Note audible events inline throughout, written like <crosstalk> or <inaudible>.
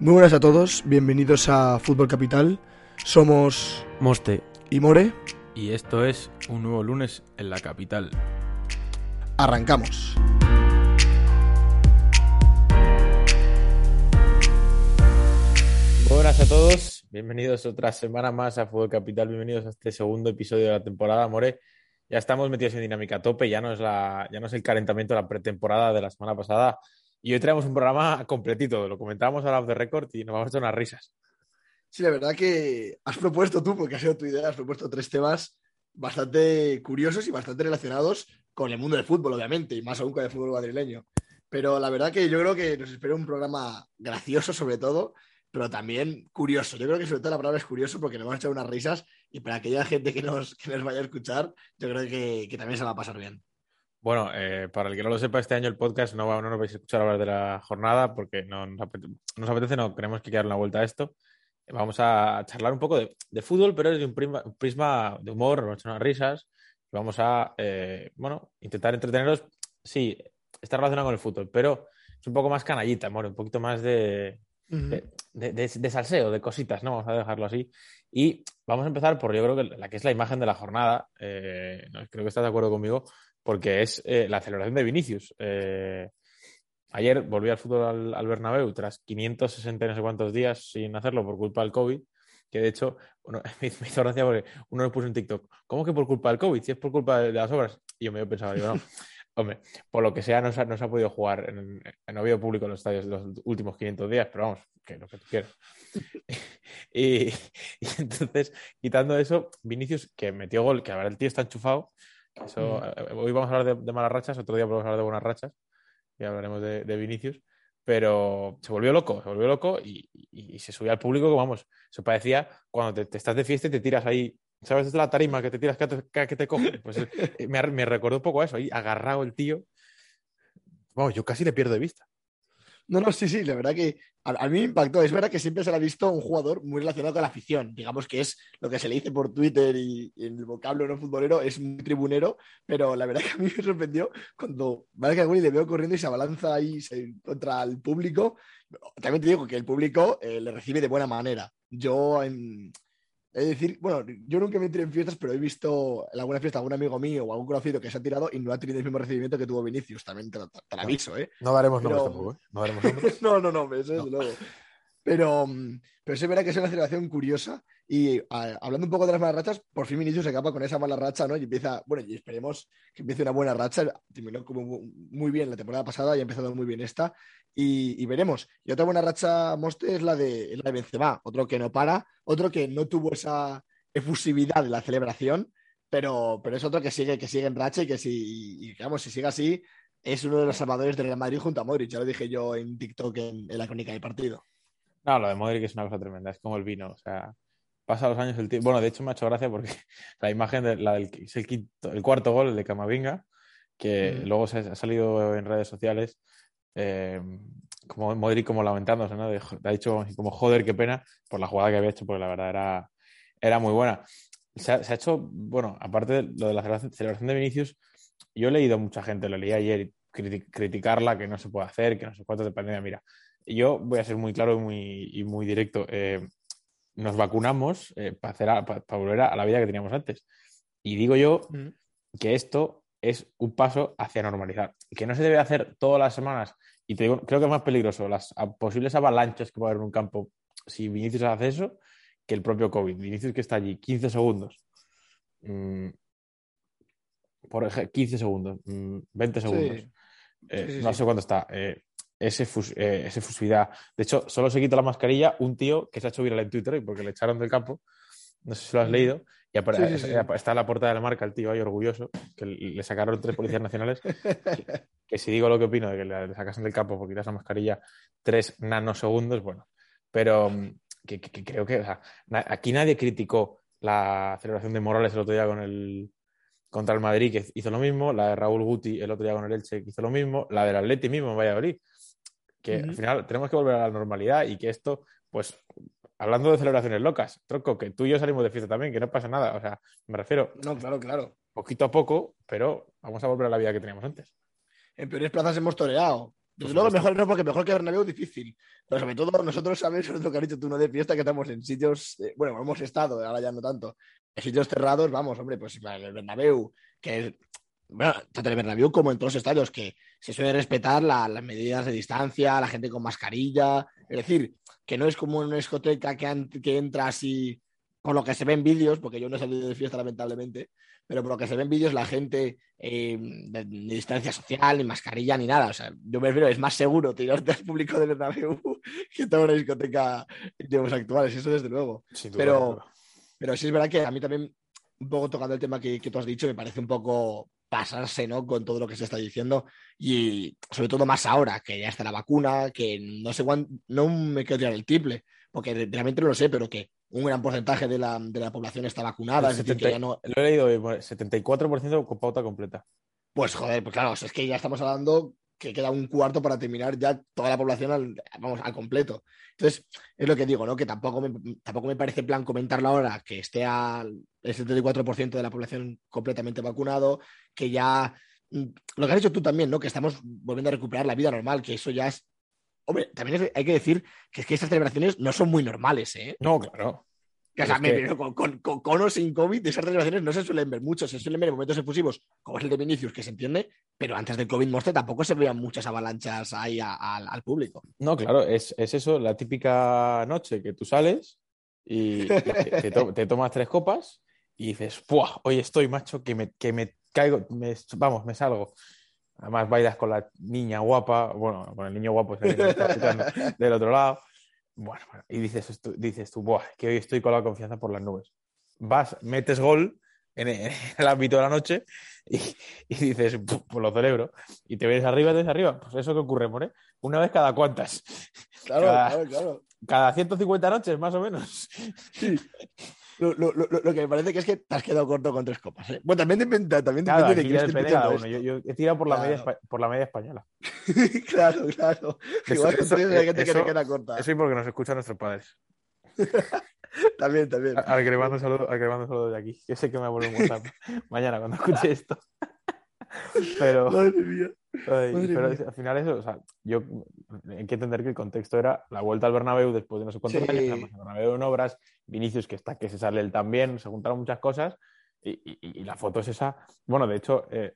Muy buenas a todos, bienvenidos a Fútbol Capital. Somos Moste. y More. Y esto es un nuevo lunes en la capital. Arrancamos. Buenas a todos, bienvenidos otra semana más a Fútbol Capital, bienvenidos a este segundo episodio de la temporada, More. Ya estamos metidos en dinámica a tope, ya no es, la, ya no es el calentamiento de la pretemporada de la semana pasada. Y hoy traemos un programa completito, lo comentábamos ahora de record y nos vamos a echar unas risas. Sí, la verdad que has propuesto tú, porque ha sido tu idea, has propuesto tres temas bastante curiosos y bastante relacionados con el mundo del fútbol, obviamente, y más aún con el fútbol madrileño. Pero la verdad que yo creo que nos espera un programa gracioso, sobre todo, pero también curioso. Yo creo que sobre todo la palabra es curioso porque nos vamos a echar unas risas y para aquella gente que nos, que nos vaya a escuchar, yo creo que, que también se va a pasar bien. Bueno, eh, para el que no lo sepa, este año el podcast no, va, no nos vais a escuchar hablar de la jornada porque no nos apetece, nos apetece no queremos que darle una vuelta a esto. Vamos a charlar un poco de, de fútbol, pero desde un prisma, un prisma de humor, nos unas risas. Vamos a, eh, bueno, intentar entreteneros. Sí, está relacionado con el fútbol, pero es un poco más canallita, amor, un poquito más de, de, de, de, de, salseo, de cositas, ¿no? Vamos a dejarlo así. Y vamos a empezar por, yo creo que la que es la imagen de la jornada. Eh, creo que estás de acuerdo conmigo, porque es eh, la celebración de Vinicius. Eh, ayer volví al fútbol al, al, Bernabéu tras 560 no sé cuántos días sin hacerlo por culpa del COVID. Que de hecho, bueno, <laughs> me hizo gracia porque uno me puso en TikTok, ¿cómo que por culpa del COVID? Si es por culpa de, las obras. Y yo me pensaba, digo, no. <laughs> Hombre, por lo que sea, no se ha, no se ha podido jugar en, en, no ha habido público en los estadios los últimos 500 días, pero vamos, que lo que tú quieras. <laughs> y, y, entonces, quitando eso, Vinicius, que metió gol, que ahora el tío está enchufado. Eso, mm. Hoy vamos a hablar de, de, malas rachas, otro día podemos hablar de buenas rachas, y hablaremos de, de Vinicius. Pero se volvió loco, se volvió loco y, y, y se subió al público, que vamos, eso parecía cuando te, te, estás de fiesta y te tiras ahí ¿Sabes? Es la tarima que te tiras, que te, que te coge. Pues eh, me, me recordó un poco a eso, ahí agarrado el tío. Vamos, yo casi le pierdo de vista. No, no, sí, sí, la verdad que a, mí me impactó. Es verdad que siempre se le ha visto un jugador muy relacionado con la afición. Digamos que es lo que se le dice por Twitter y, el vocablo no futbolero, es muy tribunero, pero la verdad que a mí me sorprendió cuando Gulli le veo corriendo y se abalanza ahí se, contra el público. También te digo que el público eh, le recibe de buena manera. Yo en, es decir, bueno, yo nunca me entré en fiestas, pero he visto en alguna fiesta algún amigo mío o algún conocido que se ha tirado y no ha tenido el mismo recibimiento que tuvo Vinicius. También te, te, te lo aviso, ¿eh? No daremos nombres pero... tampoco, ¿eh? No <laughs> daremos nombres. no, no, no, eso es no. luego. Pero, pero se verá que es una celebración curiosa y hablando un poco de las malas rachas, por fin Vinicius se acaba con esa mala racha, ¿no? Y empieza, bueno, esperemos que empiece una buena racha. Terminó como muy bien la temporada pasada y ha empezado muy bien esta. Y, veremos. Y otra buena racha, Moste, es la de, es la de Benzema, otro que no para, otro que no tuvo esa efusividad de la celebración, pero, pero es otro que sigue, que sigue en racha y que si, digamos, si sigue así, es uno de los salvadores del Real Madrid junto a Modric. Ya lo dije yo en TikTok en, en la crónica del partido. No, lo de Modric es una cosa tremenda, es como el vino, o sea, pasa los años el tiempo. Bueno, de hecho me ha hecho gracia porque <laughs> la imagen de la del es el, quinto, el cuarto gol, el de Camavinga, que mm. luego se ha salido en redes sociales, eh, como Modric como lamentándose, ¿no? De, ha dicho como joder, qué pena por la jugada que había hecho, porque la verdad era, era muy buena. Se ha, se ha hecho, bueno, aparte de lo de la celebración de Vinicius, yo he leído a mucha gente, lo leí ayer, critic criticarla, que no se puede hacer, que no sé cuánto de pandemia. Mira, yo voy a ser muy claro y muy, y muy directo. Eh, nos vacunamos eh, para, hacer a, para, volver a la vida que teníamos antes. Y digo yo mm. que esto es un paso hacia normalizar. Que no se debe hacer todas las semanas. Y te digo, creo que es más peligroso las posibles avalanchas que puede haber en un campo si Vinicius hace eso que el propio COVID. Vinicius que está allí 15 segundos. Por ejemplo, 15 segundos, mmm, 20 segundos. Sí. Eh, sí, sí, no sé cuánto está. Eh, ese, fus, eh, ese fusividad. De hecho, solo se quita la mascarilla un tío que se ha hecho viral en Twitter porque le echaron del campo. No sé si lo has leído. Y sí, sí, está en la puerta de la marca el tío ahí orgulloso, que le sacaron tres policías nacionales. que, <laughs> que, si digo lo que opino de que le sacasen del campo por quitar esa mascarilla tres nanosegundos, bueno. Pero que, que, que creo que o sea, aquí nadie criticó la celebración de Morales el otro día con el, contra el Madrid, que hizo lo mismo, la de Raúl Guti el otro día con el Elche, que hizo lo mismo, la del Atleti mismo en Valladolid que uh -huh. al final tenemos que volver a la normalidad y que esto, pues, hablando de celebraciones locas, Troco, que tú y yo salimos de fiesta también, que no pasa nada, o sea, me refiero. No, claro, claro. Poquito a poco, pero vamos a volver a la vida que teníamos antes. En peores plazas hemos toreado. Desde luego mejor no, porque mejor que Bernabéu difícil. Pero sobre todo nosotros sabemos lo que has dicho tú, no de fiesta, que estamos en sitios, eh, bueno, hemos estado, ahora ya no tanto, en sitios cerrados, vamos, hombre, pues el Bernabéu, que es, bueno, tanto el Bernabéu como en todos los estadios, que se suele respetar las medidas de distancia, la gente con mascarilla, es decir, que no es como en una discoteca que, que entra así, por lo que se ve en vídeos, porque yo no he salido de fiesta lamentablemente, pero por lo que se ve en vídeos, la gente eh, de, distancia social, ni mascarilla, ni nada. O sea, yo me refiero, es más seguro tirarte al público de Bernabéu <laughs> que toda una discoteca en tiempos actuales, eso desde luego. pero, pero sí es verdad que a mí también, un poco tocando el tema que, que tú has dicho, me parece un poco pasarse ¿no? con todo lo que se está diciendo y sobre todo más ahora que ya está la vacuna, que no sé cuánto, no me quiero tirar el triple, porque realmente no lo sé, pero que un gran porcentaje de la, de la población está vacunada. Es decir, que ya no... Lo he leído, 74% con pauta completa. Pues joder, pues claro, es que ya estamos hablando que queda un cuarto para terminar ya toda la población al, vamos, al completo. Entonces, es lo que digo, ¿no? Que tampoco me, tampoco me parece plan comentarlo ahora, que esté al el 74% de la población completamente vacunado, que ya, mm, lo que has dicho tú también, ¿no? Que estamos volviendo a recuperar la vida normal, que eso ya es Hombre, también hay que decir que es que estas celebraciones no son muy normales, ¿eh? No, claro. Con, con, o sin COVID, esas celebraciones no se suelen ver mucho, se suelen ver en momentos efusivos, como es el de Vinicius, que se entiende, pero antes del COVID monster tampoco se veían muchas avalanchas ahí al público. No, claro, es, eso, la típica noche que tú sales y te, tomas tres copas y dices. Hoy estoy, macho, que me, que me caigo, vamos, me salgo. Además bailas con la niña guapa, bueno, con el niño guapo del otro lado. Bueno, y dices, dices tú, Buah, que hoy estoy con la confianza por las nubes. Vas, metes gol en el, <laughs> ámbito de la noche y, dices, pues lo celebro. Y te ves arriba, desde arriba. Pues eso que ocurre, ¿eh? Una vez cada cuantas. Claro, claro, claro. Cada 150 noches, más o menos. Sí. <laughs> Lo, lo, lo, lo, que me parece que es que te has quedado corto con tres copas. ¿eh? Bueno, también depende, también depende de quién esté uno. Yo, yo, he tirado por, la media, por la media española. <laughs> claro, claro. Igual eso, eso, hay gente que te queda corta. Eso y porque nos escuchan nuestros padres. <laughs> también, también. Al que le mando saludos saludo de aquí. Yo sé que me vuelvo a WhatsApp <laughs> mañana cuando escuche esto. Pero, Madre mía. pero al final eso, o sea, yo hay que entender que el contexto era la vuelta al Bernabéu después de no sé cuántos sí. años, el Bernabéu en obras, Vinicius que está que se sale él también, se juntaron muchas cosas y, y, y la foto es esa. Bueno, de hecho, eh,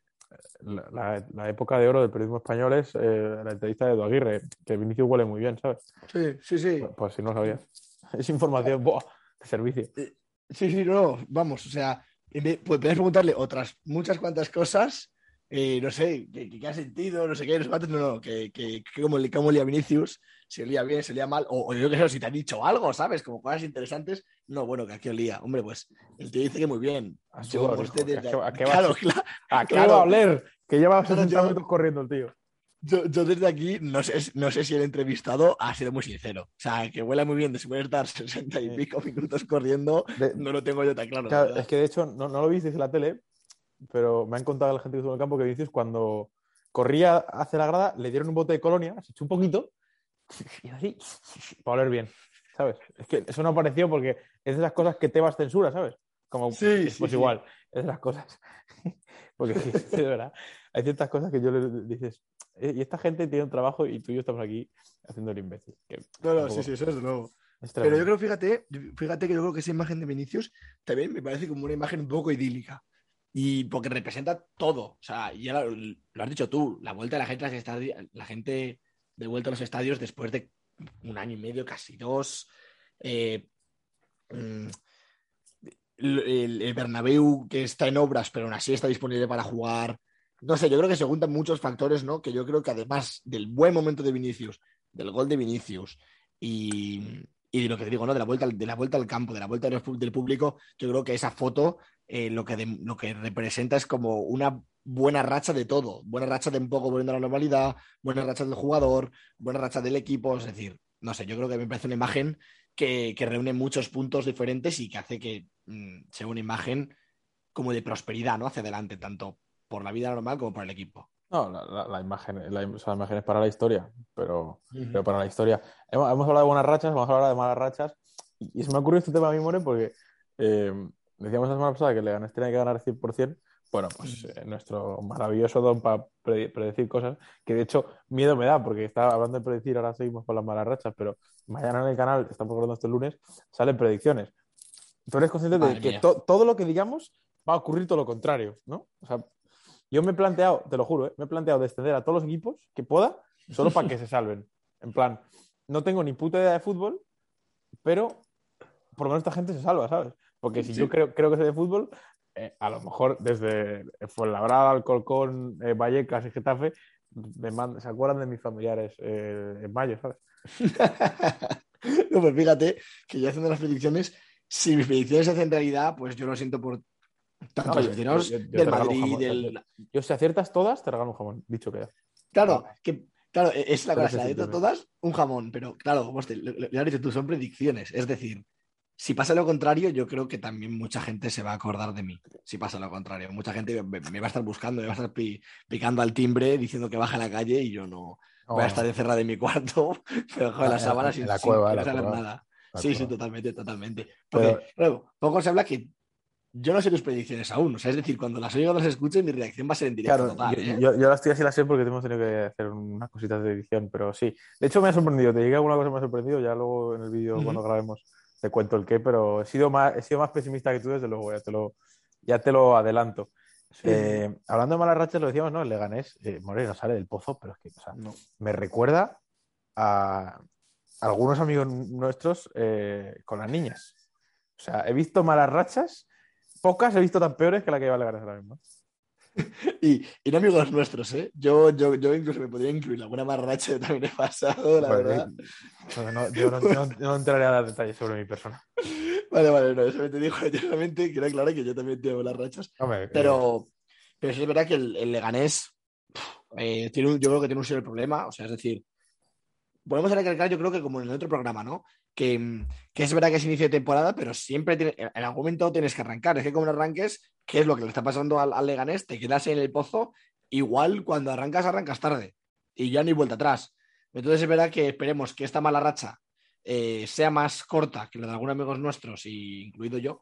la, la, época de oro del periodismo español es eh, la entrevista de Edu Aguirre, que Vinicius huele muy bien, ¿sabes? Sí, sí, sí. Pues, pues si no sabías. <laughs> Es información ¡buah! de servicio. Eh, sí, sí, no, vamos, o sea, pues puedes preguntarle otras muchas cuantas cosas eh, no sé, ¿qué, ha sentido? No sé qué, no sé no, no, que, que, que como, como lía Vinicius, si olía bien, si olía mal, o, o yo qué sé, si te ha dicho algo, ¿sabes? Como cosas interesantes. No, bueno, que aquí olía. Hombre, pues él te dice que muy bien. ¿A, yo, usted desde... ¿A qué, va, claro, claro, ¿A qué va a oler? Que lleva 60 minutos corriendo el tío. Yo, yo, desde aquí no sé, no sé si el entrevistado ha sido muy sincero. O sea, que huela muy bien de estar <laughs> 60 y pico minutos corriendo, de, no lo tengo yo tan claro. claro es que de hecho no, no lo viste en la tele, pero me han contado la gente que estuvo en el campo que Vinicius cuando corría hacia la grada le dieron un bote de colonia, se echó un poquito y así, para oler bien, ¿sabes? Es que eso no apareció porque es de esas cosas que te vas censura, ¿sabes? Como, sí, pues sí, igual, sí. es de las cosas. <laughs> porque de verdad, hay ciertas cosas que yo le dices, y esta gente tiene un trabajo y tú y yo estamos aquí haciendo el imbécil. Que no, no, sí, sí, eso es de nuevo. Pero yo creo, fíjate, fíjate que yo creo que esa imagen de Vinicius también me parece como una imagen un poco idílica. Y porque representa todo. O sea, ya lo, has dicho tú, la vuelta de la gente estadios, la gente de vuelta a los estadios después de un año y medio, casi dos. Eh, el, el, Bernabéu que está en obras, pero aún así está disponible para jugar. No sé, yo creo que se juntan muchos factores, ¿no? Que yo creo que además del buen momento de Vinicius, del gol de Vinicius y, y de lo que te digo, ¿no? De la vuelta, de la vuelta al campo, de la vuelta del público, yo creo que esa foto eh, lo, que lo que representa es como una buena racha de todo, buena racha de un poco volviendo a la normalidad, buena racha del jugador, buena racha del equipo, es decir, no sé, yo creo que me parece una imagen que, que reúne muchos puntos diferentes y que hace que mmm, sea una imagen como de prosperidad, ¿no? Hacia adelante, tanto por la vida normal como por el equipo. No, la, la, la imagen, la, o sea, la, imagen es para la historia, pero, uh -huh. pero para la historia. Hemos, hemos, hablado de buenas rachas, vamos a hablar de malas rachas. Y, y se me ocurrió este tema a mí, More, porque eh, decíamos la semana pasada que Leganés tenía que ganar 100%, Bueno, pues eh, nuestro maravilloso don para predecir cosas, que de hecho miedo me da, porque estaba hablando de predecir, ahora seguimos con las malas rachas, pero mañana en el canal, estamos hablando este lunes, salen predicciones. Tú eres consciente de que todo lo que digamos va a ocurrir todo lo contrario, ¿no? O sea, yo me he planteado, te lo juro, ¿eh? me he planteado descender a todos los equipos que pueda, solo para que se salven. En plan, no tengo ni puta idea de fútbol, pero por lo menos esta gente se salva, ¿sabes? Porque si yo creo, creo que sé de fútbol, eh, a lo mejor desde Fuenlabrada, Alcolcón, eh, Vallecas y Getafe, se acuerdan de mis familiares eh, en mayo, ¿sabes? <laughs> no, pues fíjate que yo haciendo las predicciones, si mis predicciones se hacen realidad, pues yo lo siento por tantos vecinos del Madrid, del... Yo, si aciertas todas, te regalo un jamón, dicho que Claro, que Claro, e-, es la cosa, de todas un jamón, pero claro, como te, lo, lo, tú, son predicciones. Es decir, si pasa lo contrario, yo creo que también mucha gente se va a acordar de mí. Si pasa lo contrario, mucha gente me, va a estar buscando, me va a estar picando al timbre diciendo que baja a la calle y yo no voy a estar encerrado en mi cuarto, <laughs> pero con las sábanas sin, la cueva, nada. sí, sí, totalmente, totalmente. Porque, poco se habla que yo no sé tus predicciones aún. O sea, es decir, cuando las oigo, las escuche, mi reacción va a ser en directo. total, ¿eh? yo, yo, las estoy así las sé porque hemos tenido que hacer unas cositas de edición, pero sí. De hecho, me ha sorprendido. Te llegué alguna cosa que me ha sorprendido. Ya luego en el vídeo, cuando grabemos, te cuento el qué, pero he sido, más, he sido más pesimista que tú, desde luego. Ya te lo, ya te lo adelanto. Eh, hablando de malas rachas, lo decíamos, ¿no? El Leganés, eh, Moreno sale del pozo, pero es que, o sea, no. me recuerda a algunos amigos nuestros eh, con las niñas. O sea, he visto malas rachas pocas he visto tan peores que la que iba a Leganés ahora mismo. <laughs> y, y, no amigos nuestros, ¿eh? Yo, yo, yo incluso me podría incluir alguna marracha que también he pasado, la verdad. no, yo no, no, entraré a dar detalles sobre mi persona. <laughs> Vale, vale, no, eso te digo <laughs> generalmente, quiero aclarar que yo también tengo las rachas. pero, pero sí es verdad que el, el Leganés eh, tiene un, yo creo que tiene un serio problema, o sea, es decir, podemos recalcar, yo creo que como en el otro programa, ¿no? Que, que, es verdad que es inicio de temporada, pero siempre tiene, en algún momento tienes que arrancar. Es que como no arranques, ¿qué es lo que le está pasando al, Leganés? Te quedas en el pozo, igual cuando arrancas, arrancas tarde y ya ni vuelta atrás. Entonces es verdad que esperemos que esta mala racha eh, sea más corta que la de algunos amigos nuestros, incluido yo.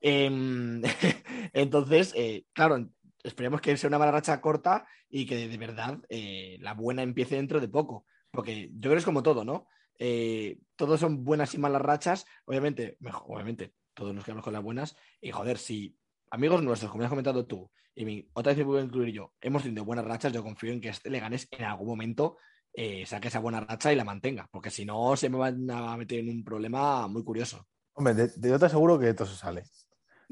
Eh, <laughs> entonces, eh, claro, esperemos que sea una mala racha corta y que de verdad eh, la buena empiece dentro de poco. Porque yo creo que es como todo, ¿no? Eh, todos son buenas y malas rachas. Obviamente, mejor, obviamente, todos nos quedamos con las buenas. Y joder, si amigos nuestros, como has comentado tú, y mi, otra vez me puedo incluir yo, hemos tenido buenas rachas, yo confío en que este Leganés en algún momento eh, saque esa buena racha y la mantenga. Porque si no, se me van a meter en un problema muy curioso. Hombre, de, de yo te aseguro que esto se sale.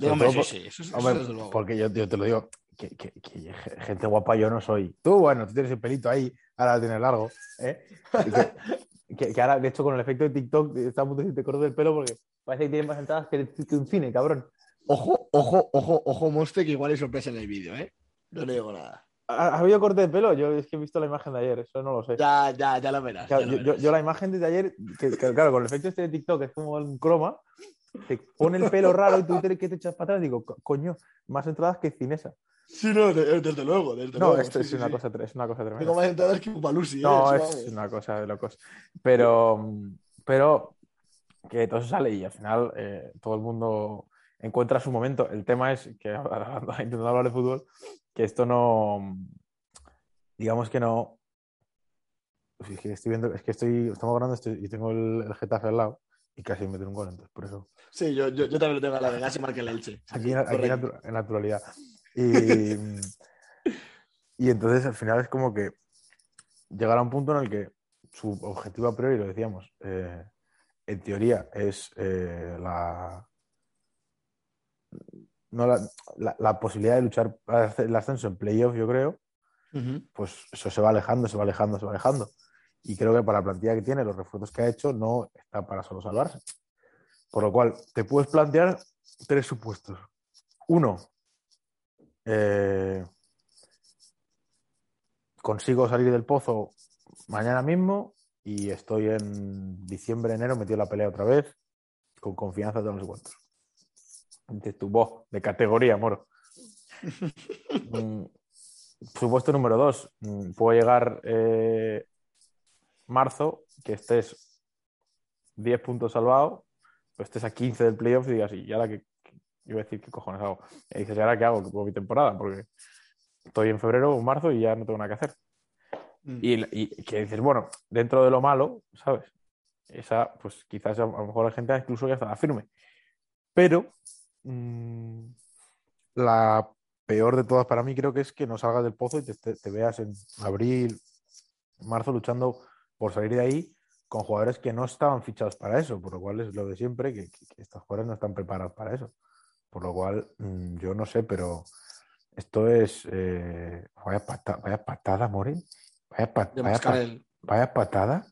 hombre, sí, sí, eso, hombre, porque yo, yo, te lo digo, que, que, que, gente guapa yo no soy. Tú, bueno, tú tienes el pelito ahí, ahora lo tienes largo. ¿eh? <laughs> Que, ahora, de hecho, con el efecto de TikTok, está a punto de te corto el pelo porque parece que tienes más entradas que, un cine, cabrón. Ojo, ojo, ojo, ojo, monstruo, que igual hay sorpresa en el vídeo, ¿eh? No le digo nada. ¿Ha habido corte de pelo? Yo es que he visto la imagen de ayer, eso no lo sé. Ya, ya, ya lo verás. ya lo yo, verás. Yo, la imagen de ayer, que, claro, con el efecto este de TikTok es como un croma, te pone el pelo raro y tú que te echas para atrás. Digo, coño, más entradas que cinesa. Sí, no, desde luego, desde no, luego. esto sí, es, sí, una sí. Cosa, es una cosa tremenda. Tengo más entradas que un palusi. No, ¿eh? es una cosa de locos. Pero, pero que todo eso sale y al final eh, todo el mundo encuentra su momento. El tema es que, <laughs> intentando hablar de fútbol, que esto no, digamos que no, es que estoy viendo, es que estoy, estamos grabando esto y tengo el, el Getafe al lado y casi me meter un gol, entonces por eso. Sí, yo, yo, yo también lo tengo a la de casi marca el Elche. Aquí, aquí en, en naturalidad. Y, y entonces al final es como que llegará un punto en el que su objetivo a priori, lo decíamos, eh, en teoría es eh, la, no la, la, la, posibilidad de luchar el ascenso en playoff, yo creo, uh -huh. pues eso se va alejando, se va alejando, se va alejando. Y creo que para la plantilla que tiene, los refuerzos que ha hecho, no está para solo salvarse. Por lo cual, te puedes plantear tres supuestos. Uno, eh, consigo salir del pozo mañana mismo y estoy en diciembre, enero metido en la pelea otra vez, con confianza de no sé cuántos. De tu voz, de categoría, moro. <laughs> mm, supuesto número dos, mm, puedo llegar eh, marzo, que estés 10 puntos salvado, pues estés a 15 del playoff y digas, y ahora que, iba a decir, ¿qué cojones hago? Y dices, ¿y ahora qué hago? ¿Qué mi temporada? Porque estoy en febrero o marzo y ya no tengo nada que hacer. Mm. Y, y que dices, bueno, dentro de lo malo, ¿sabes? Esa, pues quizás a, lo mejor la gente incluso ya está firme. Pero mmm, la peor de todas para mí creo que es que no salgas del pozo y te, te, te veas en abril, marzo luchando por salir de ahí con jugadores que no estaban fichados para eso, por lo cual es lo de siempre, que, que, que estos jugadores no están preparados para eso. Por lo cual, mmm, yo no sé, pero esto es. Eh, vaya, pata, vaya patada, More. Vaya, pat, vaya, pat, vaya, patada.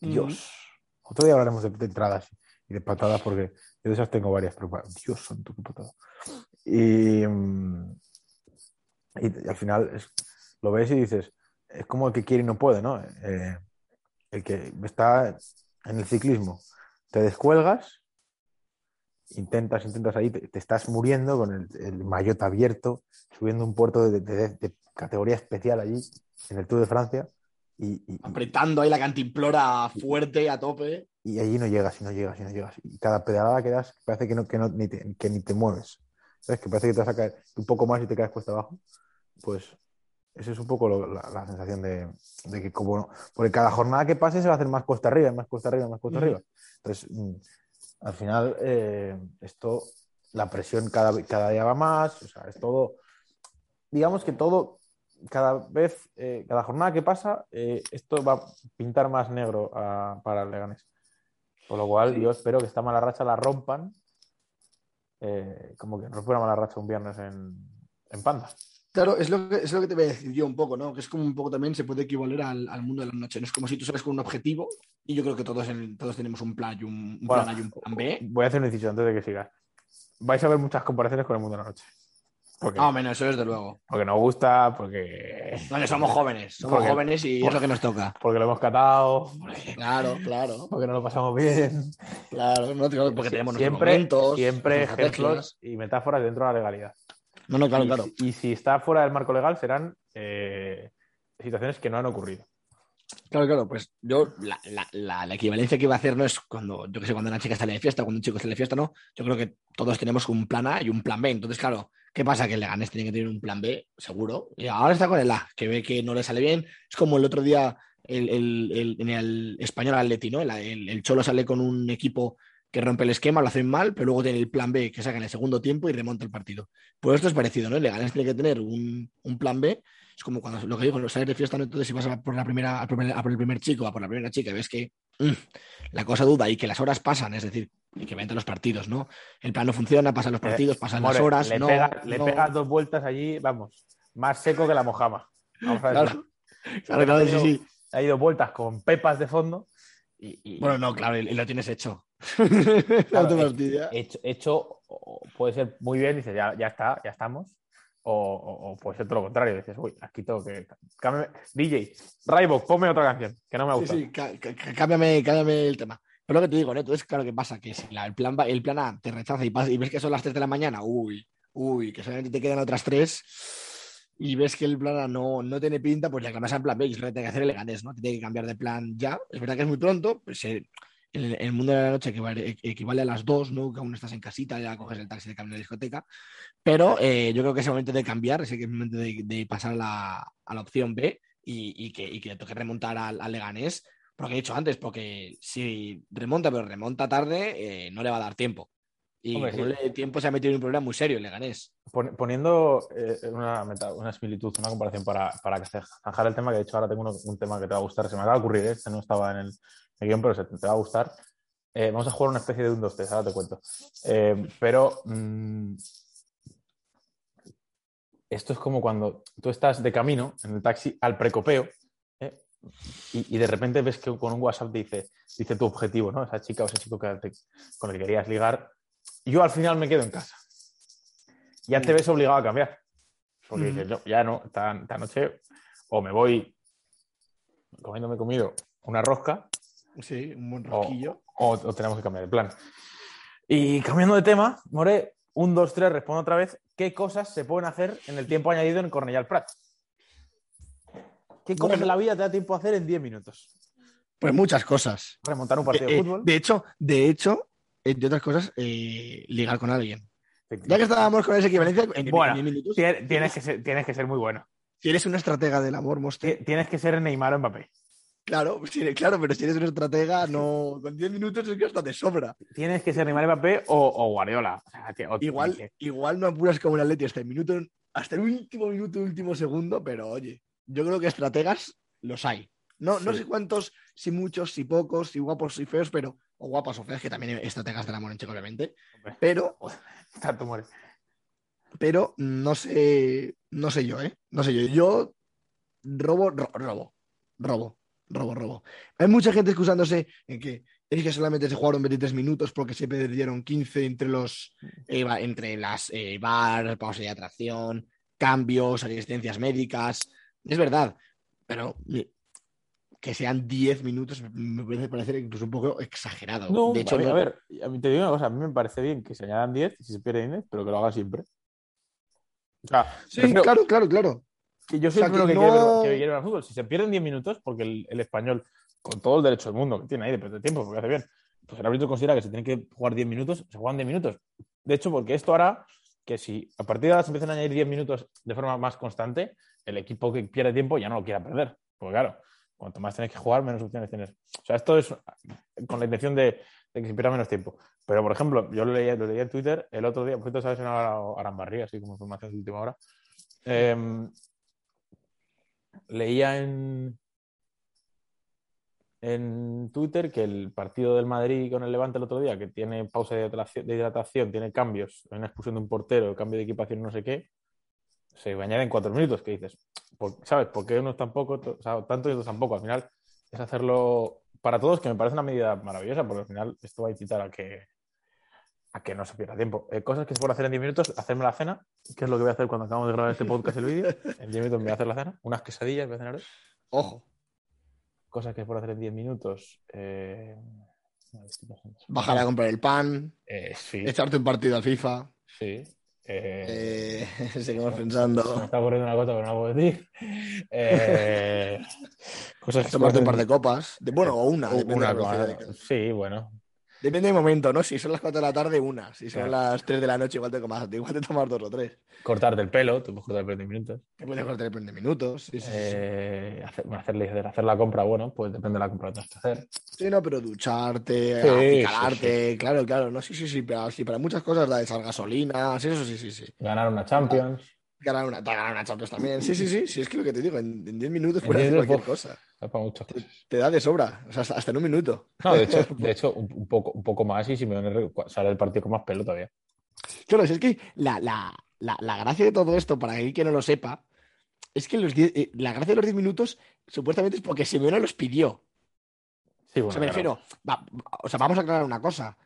Dios. Mm. Otro día hablaremos de, de, entradas y de patadas, porque yo de esas tengo varias, pero Dios santo, qué patada. Y, mm, y, y al final es, lo ves y dices, es como el que quiere y no puede, ¿no? Eh, el que está en el ciclismo, te descuelgas, intentas, intentas ahí, te, te estás muriendo con el, el maillot abierto, subiendo un puerto de, de, de, categoría especial allí, en el Tour de Francia. Y, y, Apretando ahí la cantimplora fuerte, a tope. Y allí no llegas, y no llegas, y no llegas. Y cada pedalada que das parece que, no, que, no, ni, te, que ni te mueves. ¿Sabes? Que parece que te vas a caer un poco más y te caes cuesta abajo. Pues esa es un poco lo, la, la, sensación de, de, que como porque cada jornada que pase se va a hacer más cuesta arriba, más cuesta arriba, más cuesta mm. arriba. Entonces, mm, al final, eh, esto, la presión cada, cada día va más, o sea, es todo, digamos que todo, cada vez, eh, cada jornada que pasa, eh, esto va a pintar más negro a, para el Leganés. Por lo cual, sí. yo espero que esta mala racha la rompan, como que rompe una mala racha un viernes en, en Panda. Claro, es lo, que, es lo que te voy a decir yo un poco, ¿no? Que es como un poco también se puede equivaler al, al mundo de la noche. No es como si tú sales con un objetivo y yo creo que todos, en, todos tenemos un plan y un, un bueno, plan y un plan B. Voy a hacer un inciso antes de que sigas. Vais a ver muchas comparaciones con el mundo de la noche. Porque, ah, menos, eso desde luego. Porque nos gusta, porque. Bueno, somos jóvenes, somos porque, jóvenes y porque, es lo que nos toca. Porque lo hemos catado. Claro, claro. Porque no lo pasamos bien. Claro, no, porque tenemos siempre, momentos, siempre ejemplos y metáforas dentro de la legalidad. No, no, claro, y, claro. Y si está fuera del marco legal, serán eh, situaciones que no han ocurrido. Claro, claro, pues yo la, la, la, la, equivalencia que iba a hacer no es cuando, yo que sé, cuando una chica sale de fiesta, cuando un chico sale de fiesta, no. Yo creo que todos tenemos un plan A y un plan B. Entonces, claro, ¿qué pasa? Que el Leganés tiene que tener un plan B, seguro. Y ahora está con el A, que ve que no le sale bien. Es como el otro día el, el, el, en el español Atleti, ¿no? El, el, Cholo sale con un equipo que rompe el esquema, lo hacen mal, pero luego tiene el plan B que saca en el segundo tiempo y remonta el partido. Pues esto es parecido, ¿no? El Leganés tiene que tener un, un plan B. Es como cuando lo que digo, sales de fiesta, ¿no? entonces si vas a por la primera, a por, el, a por el primer chico, a por la primera chica, y ves que mmm, la cosa duda y que las horas pasan, es decir, y que venten los partidos, ¿no? El plan no funciona, pasan los partidos, pasan More, las horas. Le, no, pega, le pegas dos vueltas allí, vamos, más seco que la mojama. Vamos a ver. Claro, <laughs> claro, claro sí, sí. Ha ido vueltas con pepas de fondo. Y, y... Bueno, no, claro, y, y lo tienes hecho. <laughs> claro, hecho, hecho, puede ser muy bien, dices, ya, ya está, ya estamos. O, o, o, puede ser todo lo contrario, dices, uy, aquí tengo que. Cámbiame. DJ, Raybox, ponme otra canción, que no me gusta. Sí, sí, cámbiame, cámbiame el tema. Pero lo que te digo, ¿no? Entonces, claro, ¿qué pasa? Que si la, el, plan, el plan A te rechaza y, pasa, y ves que son las 3 de la mañana, uy, uy, que solamente te quedan otras 3 y ves que el plan A no, no tiene pinta, pues le cambias al plan B y es lo que tiene que hacer el Leganés, ¿no? Tiene que cambiar de plan ya. Es verdad que es muy pronto, pues en el mundo de la noche equivale, equivale, a las dos, ¿no? Que aún estás en casita, ya coges el taxi de camino a la discoteca. Pero eh, yo creo que es el momento de cambiar, es el momento de, de pasar a la, a la, opción B y, y, que, y que le toque remontar al, al, Leganés. Por lo que he dicho antes, porque si remonta, pero remonta tarde, eh, no le va a dar tiempo. Y Hombre, con sí. el tiempo se ha metido en un problema muy serio el Leganés. Poniendo eh, una, una, similitud, una comparación para, para zanjar el tema, que de hecho ahora tengo uno, un tema que te va a gustar, se me acaba de ocurrir, este no estaba en el, el guion, pero se te, te va a gustar. Eh, vamos a jugar una especie de un 2 3 ahora te cuento. Eh, pero mmm, esto es como cuando tú estás de camino en el taxi al precopeo ¿eh? y, y, de repente ves que con un WhatsApp dice, dice tu objetivo, ¿no? Esa chica o ese chico que te, con el que querías ligar. Yo al final me quedo en casa. Ya te ves obligado a cambiar. Porque mm. dices, yo ya no, esta, esta noche o me voy comiéndome comido una rosca Sí, un buen rosquillo. O, o, o, tenemos que cambiar de plan. Y cambiando de tema, More, un, dos, tres, responde otra vez. ¿Qué cosas se pueden hacer en el tiempo añadido en Cornellà Prat? ¿Qué cosas bueno, en la vida te da tiempo a hacer en 10 minutos? Pues muchas cosas. Remontar un partido eh, de fútbol. De hecho, de hecho, entre otras cosas, eh, ligar con alguien. Ya que estábamos con esa equivalencia, en, Bueno, en 10 minutos, Tie- Tienes que ser, tienes que ser muy bueno. si eres un estratega del amor, Moste, Ti- Tienes que ser Neymar o Mbappé. Claro, <laughs> claro, pero si eres un estratega, no, con 10 minutos es que hasta te sobra. Tienes que ser Neymar Mbappé o, o Guardiola. O sea, tío, o- Igual, que- igual no apuras como un atleti hasta el minuto, hasta el último minuto, último segundo, pero oye, yo creo que estrategas los hay. No, no sé cuántos, si muchos, si pocos, si guapos, si feos, pero, o guapas o feas, que también hay estrategas del amor en chico, obviamente, Hombre. pero, <laughs> Tanto muere. pero no sé, no sé yo, ¿eh? No sé yo. Yo robo, ro- robo, robo, robo, robo. Hay mucha gente excusándose en que es que solamente se jugaron 23 minutos porque se perdieron 15 entre los eh, entre las eh, bar, pausa de atracción, cambios, asistencias médicas. Es verdad, pero que sean 10 minutos me puede parecer incluso un poco exagerado. No, de hecho, a, ver, no- a ver, a mí te digo una cosa, a mí me parece bien que se añadan 10 y si se pierden 10, pero que lo hagan siempre. O sea, sí, prefiero- claro, claro, claro. Que yo soy o sea, el que que, quiere ver- no- que quiere ver al fútbol. Si se pierden 10 minutos, porque el, el español, con todo el derecho del mundo que tiene ahí de perder tiempo, porque hace bien, pues el árbitro considera que se tiene que jugar 10 minutos, se juegan 10 minutos. De hecho, porque esto hará que si a partir de ahora se empiezan a añadir 10 minutos de forma más constante, el equipo que pierde tiempo ya no lo quiera perder. Porque claro, cuanto más tienes que jugar, menos opciones tienes. O sea, esto es con la intención de, de que se pierda menos tiempo. Pero, por ejemplo, yo lo leía, lo leía en Twitter el otro día, por cierto, sabes en Arambarría, así como información de última hora. Em, leía en, en Twitter que el partido del Madrid con el Levante el otro día, que tiene pausa de hidratación, tiene cambios, una expulsión de un portero, cambio de equipación, no sé qué, se añaden cuatro minutos, que dices, por- ¿sabes? ¿Por qué unos tampoco, o tanto y otros tampoco? Al final es hacerlo para todos, que me parece una medida maravillosa, porque al final esto va a incitar a que, a que no se pierda tiempo. Eh, cosas que se pueden hacer en 10 minutos, hacerme la cena, que es lo que voy a hacer cuando acabamos de grabar este podcast el vídeo. <laughs> En 10 minutos me voy a hacer la cena, unas quesadillas voy a cenar hoy. Ojo, Cosas que se pueden hacer en 10 minutos. Eh... pensando. bajar a comprar el pan, Eh, sí, echarte un partido al FIFA. sí. Eh, <laughs> seguimos Se me pensando. está ocurriendo una cosa, pero no puedo decir. <laughs> Cosas que Tomarte un par de copas. De, bueno, o una. de la Sí, bueno. Depende del momento, ¿no? Si son las 4 de la tarde, una. Si son Claro. las 3 de la noche, igual te, comas, igual te tomas dos o tres. Cortarte el pelo, tú puedes cortar el pelo en 10 minutos. Te puedes cortar el de minutos. Sí, sí, sí. Eh, hacer, bueno, hacer, hacer la compra, bueno, pues depende de la compra que tengas que hacer. Sí, no, pero ducharte, Sí, acicalarte, claro, claro, no, sí, sí, sí, pero sí, para muchas cosas, la de echar gasolina, sí, eso sí, sí, sí. Ganar una Champions. Ganar una, ganar una Champions también, sí, sí, sí, sí, es que lo que te digo, en en 10 minutos puedes 10 hacer cualquier cosa. mucho. Te da de sobra, o sea, hasta, hasta en un minuto. No, de hecho, <laughs> de hecho un, un poco, un poco más y si me sale el partido con más pelo todavía. Claro, si es que la, la, la, la gracia de todo esto, para aquel que no lo sepa, es que los 10 eh, la gracia de los 10 minutos supuestamente es porque Simeone los pidió. Sí, O bueno, sea, me claro. refiero, va- o sea, vamos a aclarar una cosa.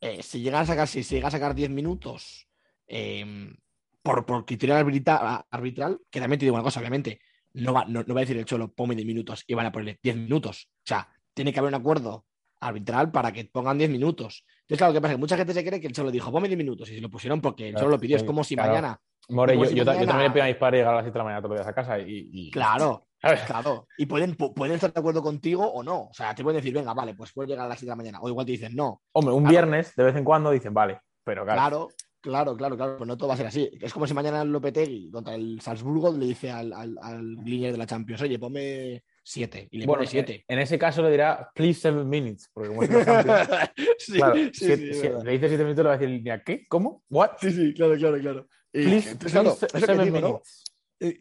Eh, si llegan a sacar, si llega a sacar 10 minutos eh, por, por criterio arbitra- arbitral, que también te digo una cosa, obviamente, no va, no, no va a decir el Cholo, ponme 10 minutos y van a ponerle 10 minutos. O sea, tiene que haber un acuerdo arbitral para que pongan 10 minutos. Entonces, claro, que pasa que mucha gente se cree que el Cholo dijo, ponme 10 minutos y se lo pusieron porque el Cholo lo pidió. Es como si claro. mañana, More, yo, si yo ta- yo mañana- también pido a mis padres llegar a las 7 de la mañana todos los días a casa y. y- claro, <laughs> Claro, y pueden, pu- pueden estar de acuerdo contigo o no. O sea, te pueden decir, venga, vale, pues puedes llegar a las 7 de la mañana. O igual te dicen, no. hombre, un Claro. viernes de vez en cuando dicen, vale, pero claro. Claro, claro, claro, claro. Pues no todo va a ser así. Es como si mañana Lopetegui contra el Salzburgo le dice al, al, al líder de la Champions, oye, ponme 7. Y le Bueno, pone 7. en, en ese caso le dirá, please seven minutes, porque como es <laughs> sí, claro, sí, siete- sí, siete- le dice 7 minutos, le va a decir, línea, ¿qué? ¿Cómo? ¿What? sí, sí, claro, claro, claro. Y, Please, entonces, claro, please seven minutes. Eh,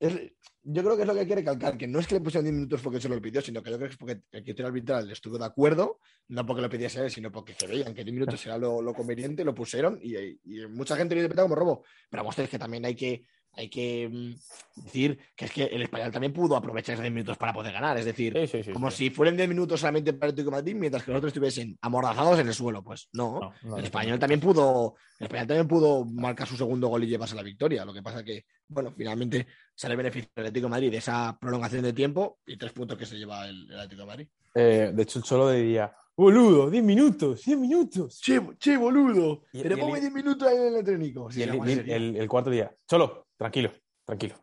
es- yo creo que es lo que que recalcar, que no es que le pusieron 10 minutos porque se lo pidió, sino que yo creo que es porque el criterio arbitral estuvo de acuerdo, no porque lo pidiese él, sino porque se veían que 10 minutos era lo, lo conveniente, lo pusieron y, y mucha gente lo interpreta como robo. Pero vamos, es que también hay que, hay que mm, decir que es que el español también pudo aprovechar esos 10 minutos para poder ganar, es decir, Sí, sí, sí. como si fueran 10 minutos solamente para el Atlético Madrid, mientras que los otros estuviesen amordazados en el suelo, pues no. No, no, el español no. también pudo, el español también pudo marcar su segundo gol y llevarse la victoria. Lo que pasa que, bueno, finalmente sale beneficio del Atlético de Madrid de esa prolongación de tiempo y tres puntos que se lleva el, el Atlético de Madrid. Eh, de hecho, el Cholo diría, boludo, 10 minutos, 10 minutos. Che, che, boludo. Y- Pero y ponme el- 10 minutos ahí en el entrénico. Y el, el- el- el cuarto día, Cholo, tranquilo, tranquilo.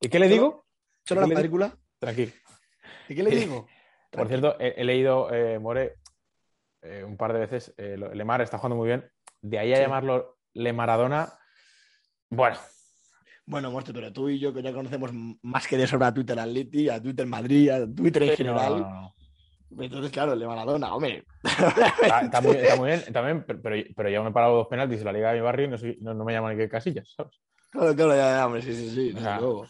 ¿Y qué le digo? ¿Solo ¿qué la le película? Tranquilo. ¿Y qué le digo? <laughs> Por cierto, he, he leído, eh, More, eh, un par de veces, eh, Lemar está jugando muy bien. De ahí a Sí. llamarlo Le Maradona. Bueno, Bueno, Monster, pero tú y yo que ya conocemos más que de sobra a Twitter Atleti, a Twitter Madrid, a Twitter en sí, no, general. no, no. Entonces, claro, el de Maradona, hombre. Está, está muy, está muy bien <laughs> también, pero, pero, ya me he parado dos penaltis en la liga de mi barrio y no, soy- no, no me llaman ni que casillas, ¿sabes? Claro, claro, ya, ya, hombre, sí, sí, sí. Ah. luego.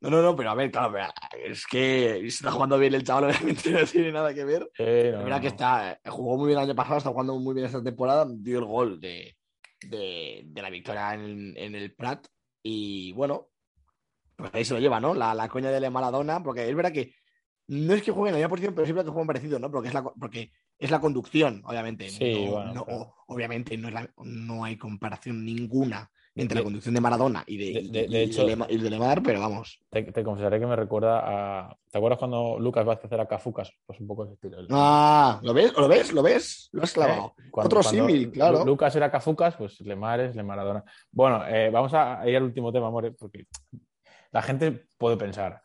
No, no, no, pero a ver, claro, es que si está jugando bien el chaval, <laughs> obviamente no tiene nada que ver. Eh, no, que está, eh, jugó muy bien el año pasado, está jugando muy bien esta temporada, dio el gol de, de, de la victoria en, en el Prat y bueno, pues ahí se lo lleva, ¿no? La, la coña de la Maradona, porque es verdad que no es que jueguen en la misma posición, pero verdad que juegan parecido, ¿no? Porque es la, porque es la conducción, obviamente. Sí, No- bueno, no- claro. Obviamente no, es la- no hay comparación ninguna entre De- la conducción de Maradona y de, de- y- de- y de hecho- de y de Lemar, pero vamos. Te, te confesaré que me recuerda a. ¿Te acuerdas cuando Lucas Vázquez era Cafucas? Pues un poco ese estilo. Ah, ¿lo ves? ¿Lo ves? ¿Lo ves? Lo has clavado. Eh, cuando- Otro cuando símil, claro. Lu- Lucas era Cafucas, pues Lemar es Le Maradona. Bueno, eh, vamos a ir al último tema, amor, porque la gente puede pensar.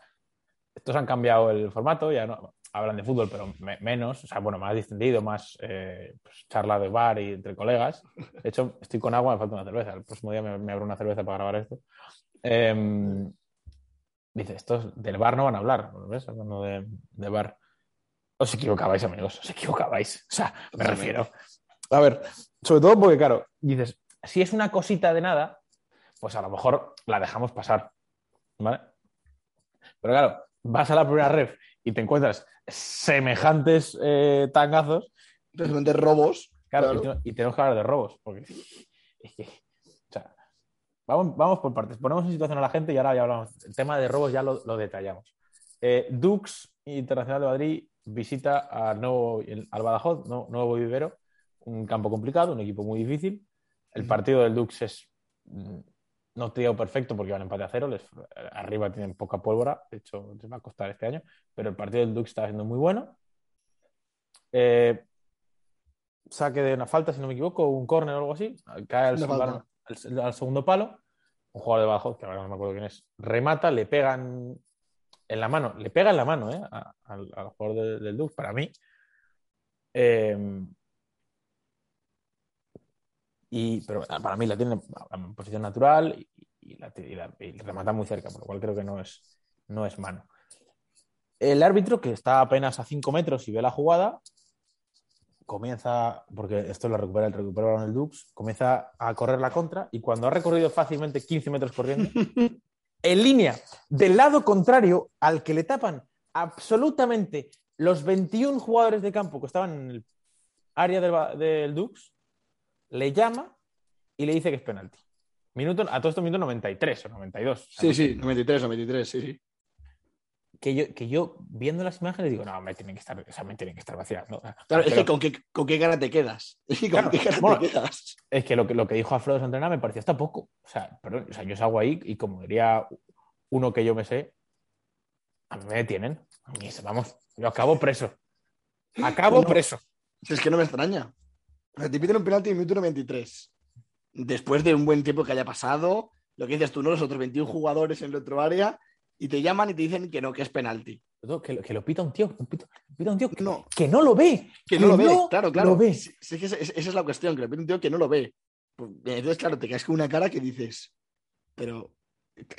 Estos han cambiado el formato, ya no hablan de fútbol, pero me- menos, o sea, bueno, más distendido, más eh, pues, charla de bar y entre colegas. De hecho, estoy con agua, me falta una cerveza. El próximo día me, me abro una cerveza para grabar esto. Em, dice, estos del bar no van a hablar, ¿lo ¿ves? Hablando de, de bar. Os equivocabais, amigos, os equivocabais. O sea, me refiero. A ver, sobre todo porque, claro, dices, si es una cosita de nada, pues a lo mejor la dejamos pasar. ¿Vale? Pero claro, vas a la primera ref y te encuentras semejantes eh, tangazos, Realmente robos. claro, Claro. Y, te- y tenemos que hablar de robos. Porque es que, o sea, vamos, vamos por partes. Ponemos en situación a la gente y ahora ya hablamos. El tema de robos ya lo, lo detallamos. Eh, Dux Internacional de Madrid visita a nuevo, al Badajoz, no- Nuevo Vivero, un campo complicado, un equipo muy difícil. El partido del Dux es mm, no te digo perfecto porque van empate a cero, les- arriba tienen poca pólvora, de hecho les va a costar este año, pero el partido del Dux está siendo muy bueno. Eh, saque de una falta, si no me equivoco, un córner o algo así, cae al, segundo palo, un jugador de Badajoz, que ahora no me acuerdo quién es, remata, le pegan en la mano, le pega en la mano ¿eh? a- al, jugador de- del Dux, para mí. Eh, y, pero para mí la tiene en posición natural y, y la, y la- y remata muy cerca, por lo cual creo que no es, no es mano. El árbitro, que está apenas a 5 metros y ve la jugada, comienza, porque esto lo recupera el recupera el Dux, comienza a correr la contra y cuando ha recorrido fácilmente 15 metros corriendo, <laughs> en línea del lado contrario al que le tapan absolutamente los 21 jugadores de campo que estaban en el área del, del Dux, le llama y le dice que es penalti. Minuto, a todo esto minuto 93 o 92. O sea, Sí, sí, 93 o 93, sí, sí. Que yo, que yo viendo las imágenes digo, no, me tienen que estar, o sea, me tienen que estar vacías. ¿no? Claro, es que con qué, con qué cara te quedas. <laughs> Es que con Claro, qué cara bueno, te quedas. Es que lo que, lo que dijo Alfredo Santana me pareció hasta poco. O sea, perdón, o sea, yo salgo ahí y como diría uno que yo me sé, a mí me detienen. A mí, vamos, yo acabo preso. Acabo preso. Si es que no me extraña. Te piden un penalti en minuto 93. Después de un buen tiempo que haya pasado, lo que dices tú, ¿no? Los otros 21 jugadores en el otro área y te llaman y te dicen que no, que es penalti. Que, lo- que lo pita un tío, lo pita, lo pita un tío que No. que no lo ve. Que no lo ve, no claro, claro. Lo ve. Sí, sí, es que esa, esa es la cuestión, que le pide un tío que no lo ve. Entonces, claro, te caes con una cara que dices, pero.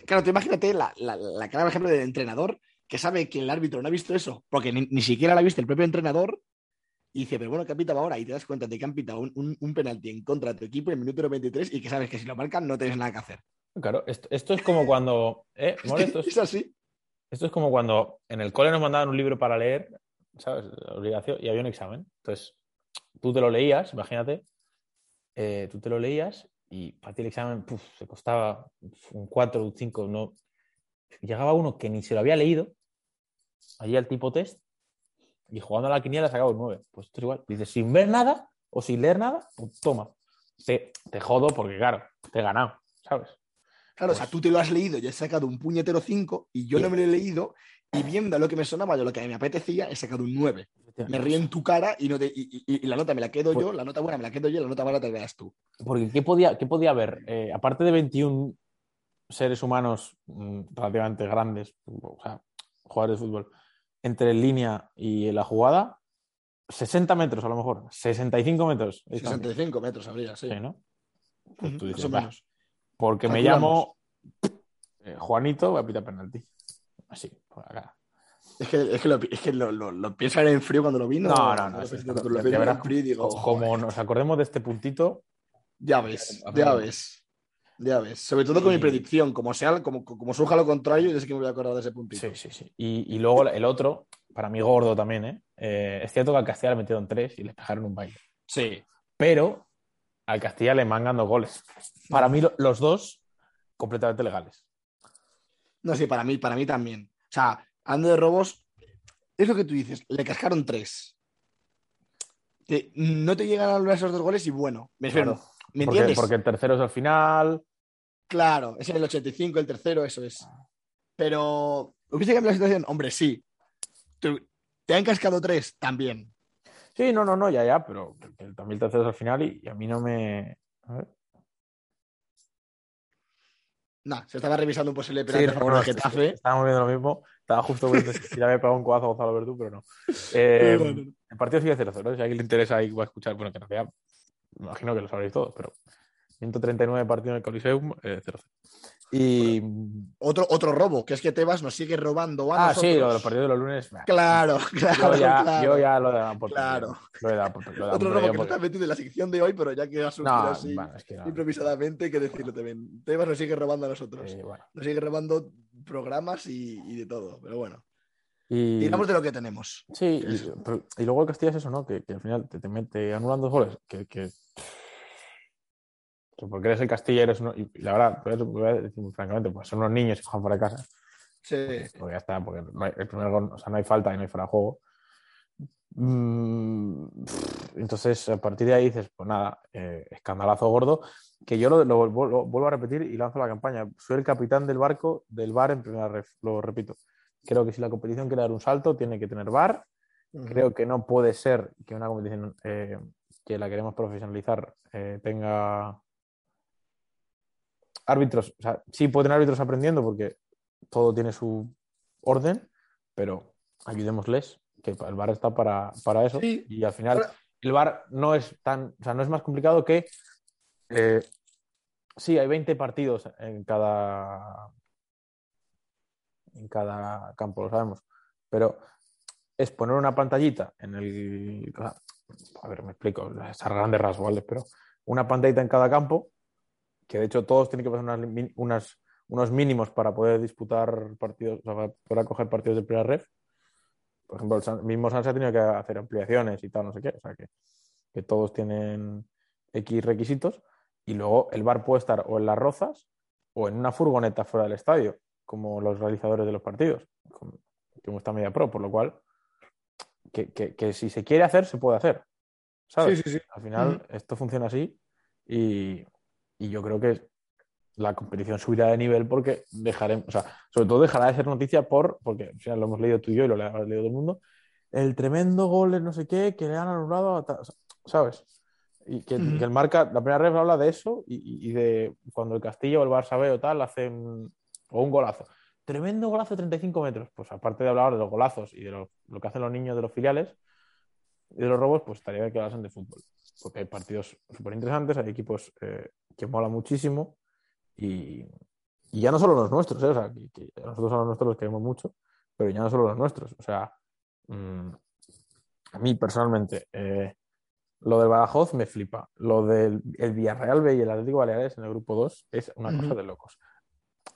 Claro, tú imagínate la, la- la cara, por ejemplo, del entrenador que sabe que el árbitro no ha visto eso, porque ni, ni siquiera la ha visto el propio entrenador, y dice, pero bueno, ¿qué ha pitado ahora? Y te das cuenta de que han pitado un, un, un penalti en contra de tu equipo en el minuto 93 y que sabes que si lo marcan no tienes nada que hacer. Claro, esto, esto es como cuando. ¿eh, <laughs> More? Esto es- es así. Esto es como cuando en el cole nos mandaban un libro para leer, ¿sabes? Obligación, y había un examen. Entonces, tú te lo leías, imagínate, eh, tú te lo leías y para ti el examen puf, se costaba un 4, un 5, no. Llegaba uno que ni se lo había leído, allí al tipo test, y jugando a la quiniela sacaba un 9. Pues esto es igual. Dices, sin ver nada o sin leer nada, pues toma. Te, te jodo porque, claro, te he ganado, ¿sabes? Claro, o sea, Pues- tú te lo has leído y has sacado un puñetero 5 y yo no me lo he leído y viendo lo que me sonaba yo lo que a mí me apetecía he sacado un 9. Me río en tu cara y, no te- y, y- y la nota me la quedo Pues- yo, la nota buena me la quedo yo, la nota mala te la das tú. Porque ¿qué podía, qué podía haber? Eh, aparte de 21 seres humanos mm, relativamente grandes, o sea, jugadores de fútbol, entre línea y la jugada, 60 metros a lo mejor, 65 metros. de distancia. 65 metros habría, sí. Sí, ¿no? Pues tú dices, más o "Va, menos. porque me llamo eh, Juanito, voy a pitar penalti. Así, por acá. Es que, es que, lo, es que lo, lo, lo piensan en frío cuando lo vi. No, no, no. es- es- lo verás en frío y digo, co- como "Joder". nos acordemos de este puntito, Ya ves, ya ves. Ya ves. Sobre todo con mi predicción. Como sea, como, como surja lo contrario, yo sé que me voy a acordar de ese puntito. Sí, sí, sí. Y, y luego el otro, para mí gordo también, ¿eh? Eh, es cierto que al Castilla le metieron tres y les pegaron un baile. Sí. Pero al Castilla le mangan dos goles. Para mí, lo- los dos completamente legales. No, sí, para mí, para mí también. O sea, ando de robos, es lo que tú dices, le cascaron tres. Que no te llegan a esos dos goles y bueno, me, Claro. ¿me Porque, entiendes? porque el tercero es al final. Claro, es en el 85, el tercero, eso es. Pero, ¿hubiese cambiado la situación? Hombre, sí. Te, han cascado tres también. Sí, no, no, no, ya, ya, pero también el tercero es al final y, y a mí no me. A ver. Nah, se estaba revisando un posible Sí, penalti a no, favor no, del Getafe. Estábamos viendo lo mismo. Estaba justo viendo si ya me pegado un codazo a Gonzalo Verdú, pero no. <laughs> Eh. El partido sigue 0-0. ¿eh? Si a alguien le interesa ahí va a escuchar, bueno, que en realidad me imagino que lo sabréis todos, pero 139 partidos en el Coliseum, eh, 0-0. Y. Otro, otro robo, que es que Tebas nos sigue robando a Ah, nosotros. sí, lo de los partidos de los lunes. bah, Claro, Yo claro, ya, claro. yo ya lo he dado por Claro. Lo he dado por, lo he dado Otro por robo que perdido no está porque- metido en la sección de hoy, pero ya que ha surgido No, así bueno, es que no. improvisadamente, hay que decirlo también. Tebas nos sigue robando a nosotros. Eh, bueno. Nos sigue robando programas y, y de todo, pero bueno. Y, Tiramos de lo que tenemos. sí, y, pero- y luego el Castilla es eso, ¿no? Que, que al final te, te mete anulan dos goles. Que porque eres el Castilla, eres uno. Y la verdad, a decir muy francamente, pues son unos niños y juegan fuera de casa. Sí. Porque ya está, porque no hay- el primer gol, o sea, no hay falta y no hay fuera de juego. Mm, entonces, a partir de ahí dices, pues nada, eh, escandalazo gordo, que yo lo, lo- lo- vuelvo a repetir y lanzo la campaña. Soy el capitán del barco del bar en primera ref, lo repito. Creo que si la competición quiere dar un salto, tiene que tener bar. Creo que no puede ser que una competición eh, que la queremos profesionalizar eh, tenga árbitros, o sea, sí pueden árbitros aprendiendo porque todo tiene su orden, pero ayudémosles, que el VAR está para, para eso. Sí. Y al final, el VAR no es tan, o sea, no es más complicado que eh, sí, hay 20 partidos en cada en cada campo, lo sabemos, pero es poner una pantallita en el. A ver, me explico, es a grandes rasgos, ¿vale? Pero una pantallita en cada campo, que de hecho todos tienen que pasar unas, unas- unos mínimos para poder disputar partidos, o sea, para poder acoger partidos de primera ref. Por ejemplo, el San- mismo Sanse ha tenido que hacer ampliaciones y tal, no sé qué. O sea, que, que todos tienen X requisitos. Y luego el bar puede estar o en las rozas o en una furgoneta fuera del estadio, como los realizadores de los partidos, como, está Media Pro, por lo cual que, que- que si se quiere hacer, se puede hacer. ¿Sabes? Sí, sí, sí. Al final, Ujú. esto funciona así y, y yo creo que la competición subirá de nivel porque dejaremos, o sea, sobre todo dejará de ser noticia por, porque al final lo hemos leído tú y yo y lo ha leído todo el mundo, el tremendo gol de no sé qué que le han anulado, a tal- ¿sabes? Y que, el marca, la primera vez habla de eso y de cuando el Castillo o el Barça B o tal hacen o un golazo. Tremendo golazo de 35 metros. Pues aparte de hablar de los golazos y de lo, lo que hacen los niños de los filiales y de los robos, pues estaría bien que hablasen de fútbol. Porque hay partidos súper interesantes, hay equipos eh, que mola muchísimo y, y ya no solo los nuestros, ¿eh? o sea, que, que nosotros a los nuestros los queremos mucho, pero ya no solo los nuestros. O sea, mm, a mí personalmente, eh, lo del Badajoz me flipa. Lo del el Villarreal B y el Atlético Baleares en el grupo 2 es una cosa de locos.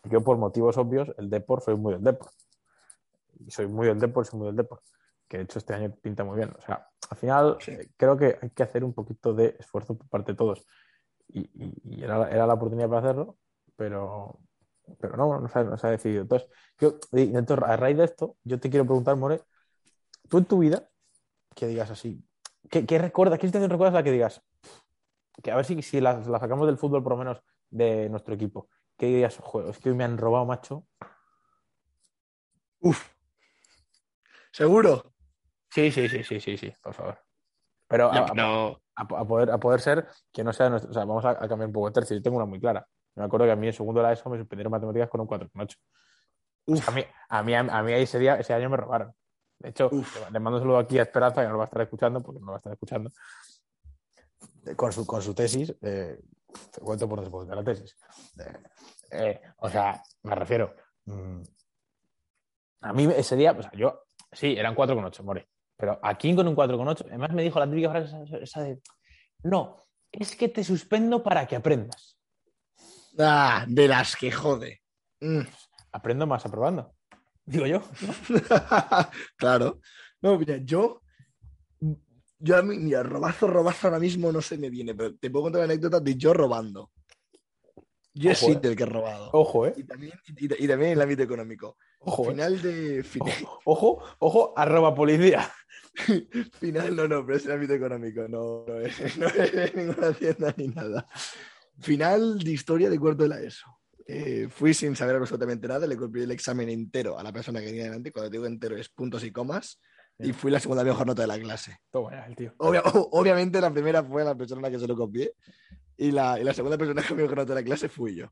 Yo, por motivos obvios, el Depor, soy muy del Depor. Y soy muy del Depor, soy muy del Depor. Que de hecho este año pinta muy bien. O sea, al final Sí. eh, creo que hay que hacer un poquito de esfuerzo por parte de todos. Y, y- y era, la- era la oportunidad para hacerlo, pero, pero no, no se, ha, no se ha decidido. Entonces, yo, entonces, a raíz de esto, yo te quiero preguntar, More, tú en tu vida, que digas así, ¿qué, qué recuerdas, qué situación recuerdas la que digas, que a ver si, si la, la sacamos del fútbol, por lo menos, de nuestro equipo? ¿Qué dirías, joder, es que hoy me han robado, macho? Uf. ¿Seguro? Sí, sí, sí, sí, sí, sí, por favor. Pero, a, no. a- a poder, a poder ser que no sea nuestro. O sea, vamos a, a cambiar un poco de tercio. Yo tengo una muy clara. Me acuerdo que a mí en segundo de la ESO me suspendieron matemáticas con un 4,8. O sea, a, mí, a, mí, a mí ese, día, ese año me robaron. De hecho, Uf. le mando un saludo aquí a Esperanza, que no lo va a estar escuchando, porque no lo va a estar escuchando. Con su, con su tesis, eh, te cuento por después de la tesis. Eh, eh, o sea, me refiero. mm, a mí ese día, o sea, yo, sí, eran 4,8, more. Pero a quién con un 4,8, además me dijo la típica frase esa- de, no, es que te suspendo para que aprendas. Ah, de las que jode. Mm. Aprendo más aprobando. Digo yo. <laughs> claro. No, mira, yo. Yo a mí, mira, robazo, robazo ahora mismo no se me viene, pero te puedo contar la anécdota de yo robando. Yo he sido eh. el que he robado. Ojo, ¿eh? Y también, y, y también en el ámbito económico. Ojo, ¿eh? Final de. fin- Ojo, ojo, arroba policía. <laughs> Final, no, no, pero es el ámbito económico, no, no es, <laughs> no es ninguna hacienda ni nada. Final de historia de cuarto de la ESO. Eh, fui sin saber absolutamente nada, le copié el examen entero a la persona que venía delante. Cuando digo entero es puntos y comas. Y fui la segunda mejor nota de la clase. El tío. Obvia- obviamente la primera fue la persona a la que se lo copié. Y la, y la segunda persona que me mejor nota de la clase fui yo.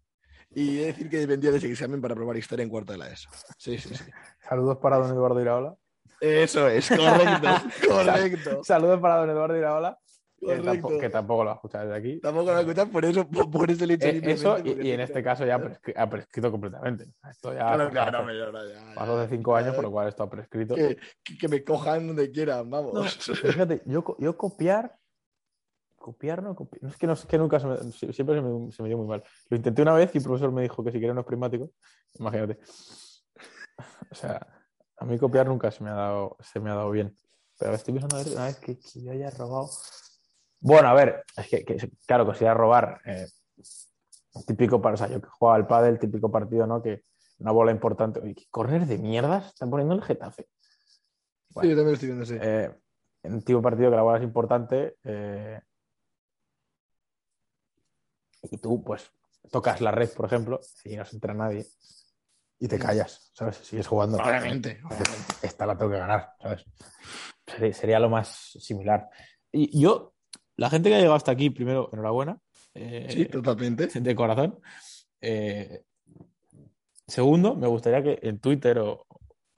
Y he de decir que dependía de ese examen para probar historia en cuarto de la ESO. Sí, sí, sí. <laughs> Saludos para don Eduardo Iraola. Eso es, correcto, <laughs> correcto. Saludos para don Eduardo Iraola, que, correcto. tampoco, que tampoco lo va a escuchar desde aquí. Tampoco lo escuchas, por eso, por, por eso le he hecho Eh, eso, y, y en este caso ya ha prescri- ha prescrito completamente. Esto ya Claro, claro, ahora ya- pasó hace cinco años, ya- por lo cual esto ha prescrito. que, que- me cojan donde quieran, vamos. No, <laughs> fíjate, yo, yo copiar, copiar no copiar. No es que, no, es que nunca se me, si- siempre se me, se me dio muy mal. Lo intenté una vez y el profesor me dijo que si quería unos prismáticos, imagínate. O sea, a mí copiar nunca se me ha dado, se me ha dado bien. Pero estoy pensando a ver una vez que, que yo haya robado. Bueno, a ver, es que, que, claro, considera robar. eh, típico para, o sea, yo que jugaba al pádel, típico partido, ¿no? Que una bola importante. Oye, ¿qué correr de mierdas están poniendo en el Getafe. Sí, yo también lo estoy viendo, sí. Eh, en un tipo partido que la bola es importante eh, y tú pues tocas la red, por ejemplo, y no se entra nadie y te callas, ¿sabes? Sigues jugando. Obviamente, obviamente. Esta la tengo que ganar, ¿sabes? Sería, sería lo más similar. Y yo, la gente que ha llegado hasta aquí, primero, enhorabuena. eh, Sí, totalmente. de corazón. Eh, segundo, me gustaría que en Twitter o,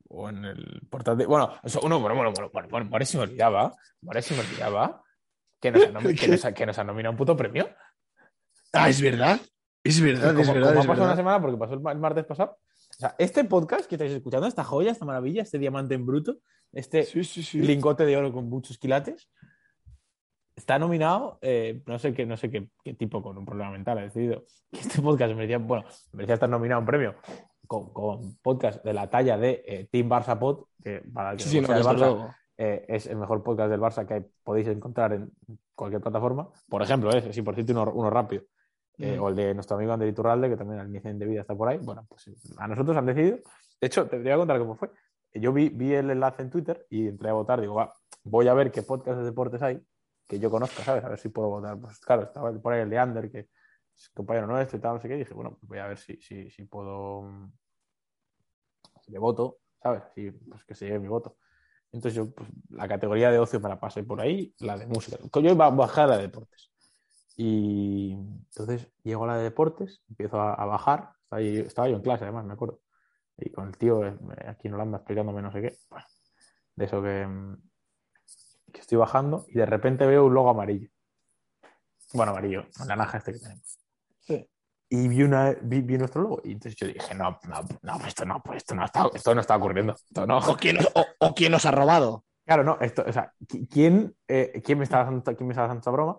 o en el portal de. Bueno, eso, uno, bueno, bueno, bueno, bueno, me olvidaba. More se me olvidaba que nos, <laughs> que nos que nos han nominado un puto premio. Ah, es verdad. Es verdad, como, es verdad. como ha es pasado una semana, porque pasó el, ma- el martes pasado. O sea, este podcast que estáis escuchando, esta joya, esta maravilla, este diamante en bruto, este Sí, sí, sí. lingote de oro con muchos quilates, está nominado, eh, no sé, qué, no sé qué, qué tipo con un problema mental ha decidido que este podcast merecía, bueno, merecía estar nominado a un premio con, con podcast de la talla de eh, Team Barça Pod, que para el que no el Barça, eh, es el mejor podcast del Barça que podéis encontrar en cualquier plataforma. Por ejemplo, ese, si por uno rápido. Eh, Mm. o el de nuestro amigo Ander Iturralde, que también al inicio de vida está por ahí. Bueno, pues a nosotros han decidido. De hecho, te voy a contar cómo fue. Yo vi, vi el enlace en Twitter y entré a votar. Digo, va, voy a ver qué podcast de deportes hay que yo conozca, ¿sabes? A ver si puedo votar. Pues claro, estaba por ahí el de Ander, que es compañero nuestro y tal, no sé qué. Y dije, bueno, pues voy a ver si, si, si puedo. Si le voto, ¿sabes? Si, pues que se lleve mi voto. Entonces yo, pues, la categoría de ocio me la pasé por ahí, la de música. Yo iba a bajar la de deportes. Y entonces llego a la de deportes, empiezo a, a bajar. Estaba, ahí- estaba yo en clase, además, me acuerdo. Y con el tío eh, aquí en Holanda explicándome no sé qué. Bueno, de eso que, mm, que estoy bajando y de repente veo un logo amarillo. Bueno, amarillo, el naranja este que tenemos. Sí. Y vi, una, vi, vi nuestro logo. Y entonces yo dije, no, no, no, pues esto no, pues esto no está, esto no está ocurriendo. Esto no. O quién, o, o quién nos ha robado. Claro, no, esto, o sea, ¿qui- ¿quién, eh, ¿quién, me estaba haciendo, quién me haciendo esta broma?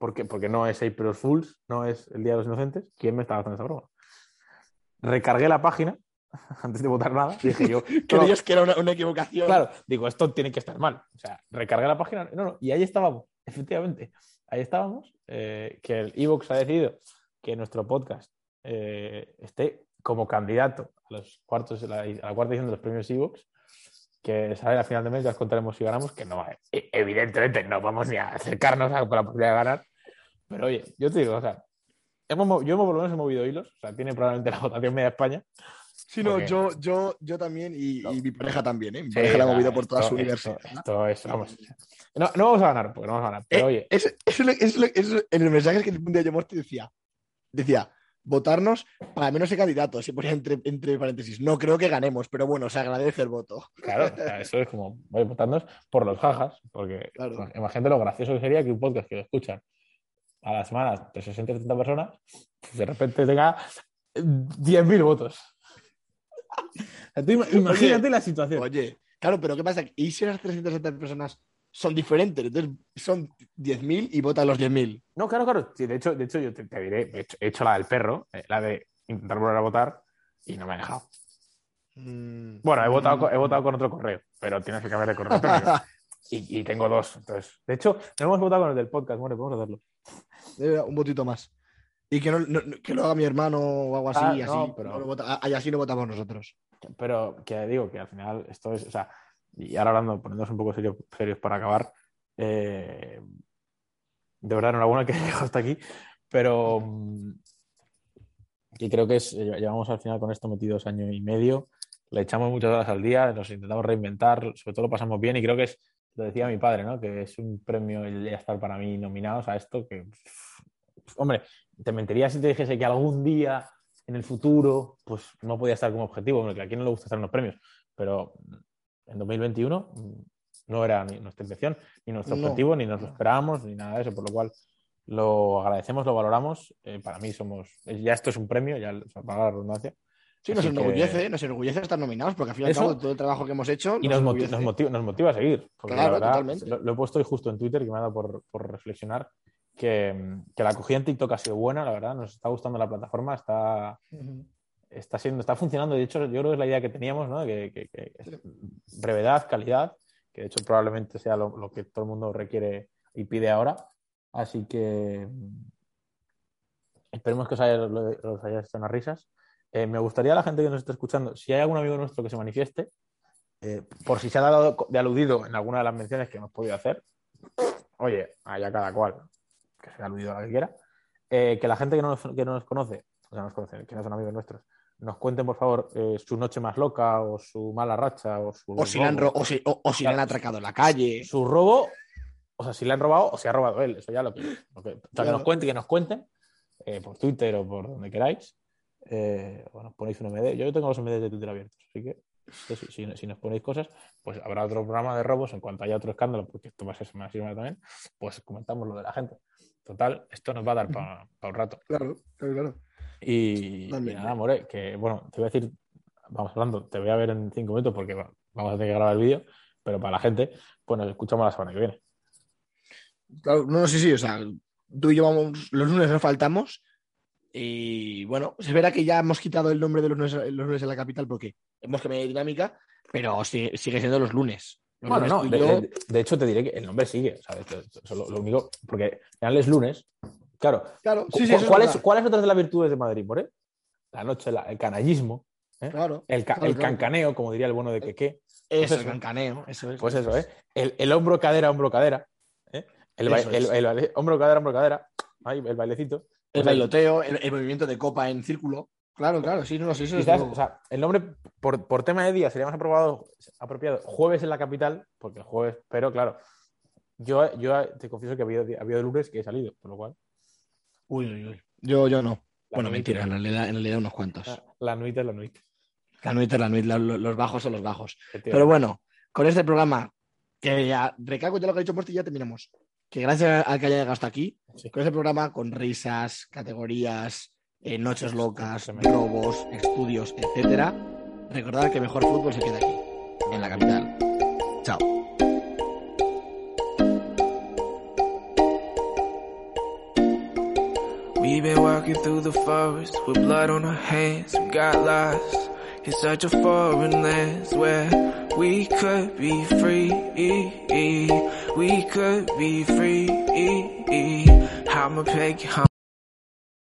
O sea, ¿por qué? Porque no es April Fools, no es el Día de los Inocentes. ¿Quién me estaba haciendo esta broma? Recargué la página <laughs> antes de votar nada. <laughs> Dije yo, <laughs> Creías que era una, una equivocación. claro, digo, esto tiene que estar mal. O sea, recargué la página. No, no, y ahí estábamos, efectivamente. Ahí estábamos, eh, que el Evox ha decidido que nuestro podcast eh, esté como candidato a los cuartos, a la, a la cuarta edición de los premios Evox, que sale a final de mes, ya os contaremos si ganamos, que no, eh, evidentemente no vamos ni a acercarnos a la posibilidad de ganar. Pero oye, yo te digo, o sea, hemos, mo- yo por lo menos he movido hilos, o sea, tiene probablemente la <laughs> votación media España. Sí, no, Porque- yo, yo, yo también y, No. y mi pareja también, ¿eh? Mi Sí, pareja la ha movido por toda esto- su esto- universidad. Esto, es, vamos. No, no vamos a ganar, porque no vamos a ganar. Pero Eh, oye, Eso, eso es es eso es- en los mensajes que un día yo mostré decía, decía, votarnos para menos de candidatos. Y ponía entre, entre paréntesis, no creo que ganemos, pero bueno, se agradece el voto. <laughs> claro, o sea, eso es como voy votándonos por los jajas, porque Claro. pues, imagínate lo gracioso que sería que un podcast que lo escuchan a la semana de 60 70 personas, pues de repente tenga 10.000 votos. <laughs> Imagínate la situación. Oye, claro, pero ¿qué pasa? ¿Y si esas 370 personas son diferentes? Entonces son 10.000 y votan los 10.000. No, claro, claro. Sí, de, hecho, de hecho, yo te, te diré, he hecho, he hecho la del perro, eh, la de intentar volver a votar y no me ha dejado. Mm. Bueno, he votado, con- he votado con otro correo, pero tienes que cambiar de correo. <laughs> y, y tengo dos. Entonces, de hecho, no hemos votado con el del podcast, bueno, podemos hacerlo. Eh, un votito más. Y que, no, no- que lo haga mi hermano o algo así, Ah, y así, no, pero- lo vota- y así no votamos nosotros. Pero que digo que al final esto es, o sea, y ahora hablando, poniéndonos un poco serio- serios para acabar, eh, de verdad enhorabuena que <laughs> he llegado hasta aquí, pero mm, que creo que es, lle- llevamos al final con esto metidos año y medio, le echamos muchas horas al día, nos intentamos reinventar, sobre todo lo pasamos bien y creo que es, lo decía mi padre, ¿no? Que es un premio el estar para mí nominados a esto, que, pff, hombre, te mentiría si te dijese que algún día en el futuro, pues no podía estar como objetivo, porque a quién no le gusta hacer unos premios, pero en 2021 mm, no era ni nuestra intención, ni nuestro No. objetivo, ni nos lo esperábamos, ni nada de eso, por lo cual lo agradecemos, lo valoramos. Eh, para mí somos, ya esto es un premio, ya para la redundancia. Sí, nos que- enorgullece, nos enorgullece estar nominados, porque al fin y al Eso- cabo todo el trabajo que hemos hecho Y nos, motiva, nos motiva a seguir. Porque Claro, la verdad, totalmente. Lo, lo he puesto hoy justo en Twitter, que me ha dado por, por reflexionar, que, que la acogida en TikTok ha sido buena, la verdad, nos está gustando la plataforma, está, está siendo, está funcionando. De hecho, yo creo que es la idea que teníamos, ¿no? Que, que- que es brevedad, calidad, que de hecho probablemente sea lo, lo que todo el mundo requiere y pide ahora. Así que mm, esperemos que os haya, os haya hecho unas risas. Eh, me gustaría a la gente que nos esté escuchando, si hay algún amigo nuestro que se manifieste, eh, por si se ha dado de aludido en alguna de las menciones que hemos podido hacer, oye, allá cada cual, que sea aludido a la que quiera, eh, que la gente que no, nos, que no nos conoce, o sea, nos conoce, que no son amigos nuestros, nos cuenten, por favor, eh, su noche más loca o su mala racha o su, O si, le han, ro- o si, o- o si le han atracado en la calle. su robo, o sea, si le han robado o si ha robado él, eso ya lo que... lo que- o sea, que nos cuenten, que nos cuenten, eh, por Twitter o por donde queráis, eh, o nos ponéis un MD. Yo tengo los MD de Twitter abiertos, así que si, si- nos ponéis cosas, pues habrá otro programa de robos en cuanto haya otro escándalo, porque esto va a ser semana también, pues comentamos lo de la gente. Total, esto nos va a dar para un rato. Claro, claro, claro. Y, nada, More, que bueno, te voy a decir, vamos hablando, te voy a ver en cinco minutos porque va- vamos a tener que grabar el vídeo, pero para la gente, pues nos escuchamos la semana que viene. Claro, no, no, sí, sí, o sea, tú y yo vamos, los lunes nos faltamos. Y bueno, se verá que ya hemos quitado el nombre de los lunes, los lunes en la capital porque hemos cambiado de dinámica, pero sigue, sigue siendo los lunes. Los Bueno, lunes no, de, yo- de- de hecho te diré que el nombre sigue, eso lo, lo único, porque final es lunes, claro. claro, sí, sí, ¿cu- eso ¿Cuáles verdad. ¿cuáles otras de las virtudes de Madrid, More? La noche, la- el canallismo, ¿eh? Claro, el, ca- claro, el cancaneo, como diría el bueno de Queque, Eso, eso. el cancaneo, eso es. pues eso, ¿eh? El, el hombro, cadera, hombro, cadera, ¿eh? El, el- es. el baile- hombro, cadera, hombro, cadera, ahí, el bailecito. El bailoteo, el, el movimiento de copa en círculo. Claro, claro, sí, no, sí, eso es Quizás, todo. o sea, el nombre por, por tema de día sería más aprobado, apropiado jueves en la capital, porque el jueves, pero claro, yo, yo te confieso que ha habido, ha habido lunes que he salido, por lo cual. Uy, uy, uy. Yo, yo no. La bueno, nuit- mentira, en realidad, en realidad unos cuantos. La, la nuit es la nuit. La nuit es la nuit, la- los bajos son los bajos. Pero bueno, con este programa, que ya recalco ya lo que ha dicho Porti y ya terminamos. Que gracias al que haya llegado hasta aquí, Sí. con este programa, con risas, categorías, eh, noches locas, robos, estudios, etcétera, recordad que mejor fútbol se queda aquí, en la capital. Chao. We've been walking through the forest with blood on our hands. We got lost in such a foreign land where we could be free. We could be free. I'm a peg.